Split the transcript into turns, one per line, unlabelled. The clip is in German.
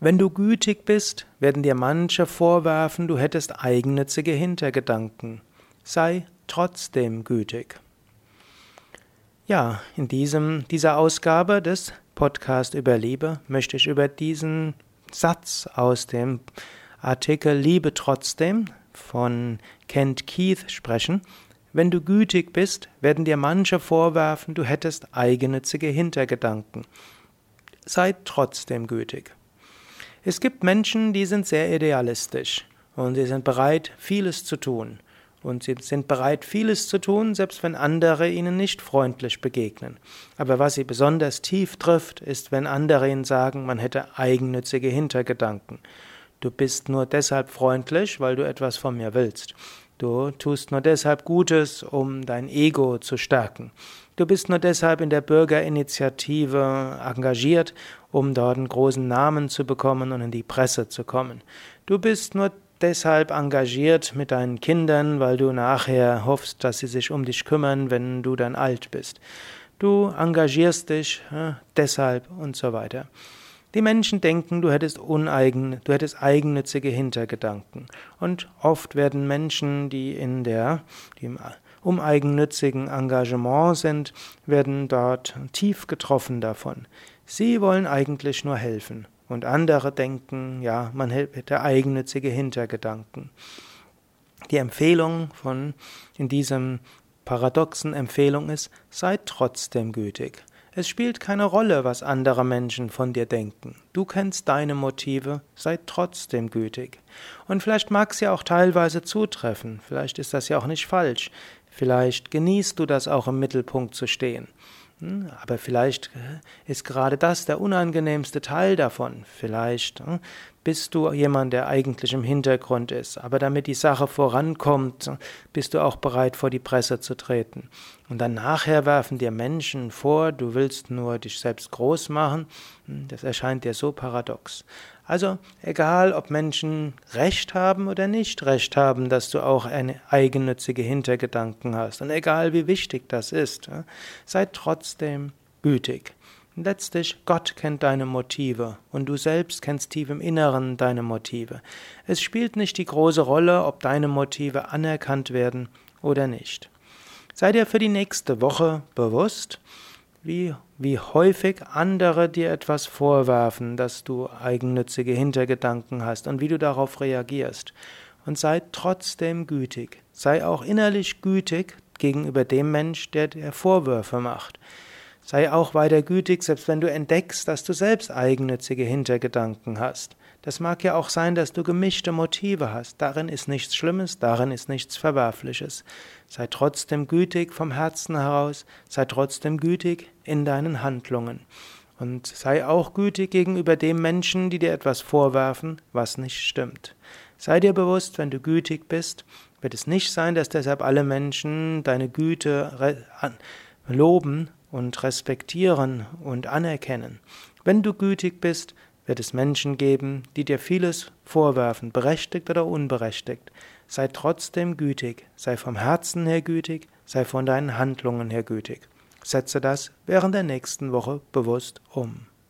Wenn du gütig bist, werden dir manche vorwerfen, du hättest eigennützige Hintergedanken. Sei trotzdem gütig. Ja, in diesem, dieser Ausgabe des Podcast über Liebe möchte ich über diesen Satz aus dem Artikel Liebe trotzdem von Kent Keith sprechen. Wenn du gütig bist, werden dir manche vorwerfen, du hättest eigennützige Hintergedanken. Sei trotzdem gütig. Es gibt Menschen, die sind sehr idealistisch und sie sind bereit, vieles zu tun. Und sie sind bereit, vieles zu tun, selbst wenn andere ihnen nicht freundlich begegnen. Aber was sie besonders tief trifft, ist, wenn andere ihnen sagen, man hätte eigennützige Hintergedanken. Du bist nur deshalb freundlich, weil du etwas von mir willst. Du tust nur deshalb Gutes, um dein Ego zu stärken. Du bist nur deshalb in der Bürgerinitiative engagiert, um dort einen großen Namen zu bekommen und in die Presse zu kommen. Du bist nur deshalb engagiert mit deinen Kindern, weil du nachher hoffst, dass sie sich um dich kümmern, wenn du dann alt bist. Du engagierst dich äh, deshalb und so weiter. Die Menschen denken, du hättest uneigen, du hättest eigennützige Hintergedanken. Und oft werden Menschen, die in der, die im uneigennützigen Engagement sind, werden dort tief getroffen davon. Sie wollen eigentlich nur helfen. Und andere denken, ja, man hätte eigennützige Hintergedanken. Die Empfehlung von in diesem paradoxen Empfehlung ist, sei trotzdem gütig. Es spielt keine Rolle, was andere Menschen von dir denken. Du kennst deine Motive, sei trotzdem gütig. Und vielleicht mag es ja auch teilweise zutreffen, vielleicht ist das ja auch nicht falsch, vielleicht genießt du das auch im Mittelpunkt zu stehen. Hm, aber vielleicht äh, ist gerade das der unangenehmste Teil davon. Vielleicht hm, bist du jemand, der eigentlich im Hintergrund ist. Aber damit die Sache vorankommt, bist du auch bereit, vor die Presse zu treten. Und dann nachher werfen dir Menschen vor, du willst nur dich selbst groß machen. Das erscheint dir so paradox. Also egal, ob Menschen Recht haben oder nicht Recht haben, dass du auch eine eigennützige Hintergedanken hast. Und egal, wie wichtig das ist, sei trotzdem gütig. Letztlich, Gott kennt deine Motive und du selbst kennst tief im Inneren deine Motive. Es spielt nicht die große Rolle, ob deine Motive anerkannt werden oder nicht. Sei dir für die nächste Woche bewusst, wie, wie häufig andere dir etwas vorwerfen, dass du eigennützige Hintergedanken hast und wie du darauf reagierst. Und sei trotzdem gütig. Sei auch innerlich gütig gegenüber dem Mensch, der dir Vorwürfe macht. Sei auch weiter gütig, selbst wenn du entdeckst, dass du selbst eigennützige Hintergedanken hast. Das mag ja auch sein, dass du gemischte Motive hast. Darin ist nichts Schlimmes, darin ist nichts Verwerfliches. Sei trotzdem gütig vom Herzen heraus, sei trotzdem gütig in deinen Handlungen. Und sei auch gütig gegenüber dem Menschen, die dir etwas vorwerfen, was nicht stimmt. Sei dir bewusst, wenn du gütig bist, wird es nicht sein, dass deshalb alle Menschen deine Güte loben und respektieren und anerkennen. Wenn du gütig bist, wird es Menschen geben, die dir vieles vorwerfen, berechtigt oder unberechtigt. Sei trotzdem gütig, sei vom Herzen her gütig, sei von deinen Handlungen her gütig. Setze das während der nächsten Woche bewusst um.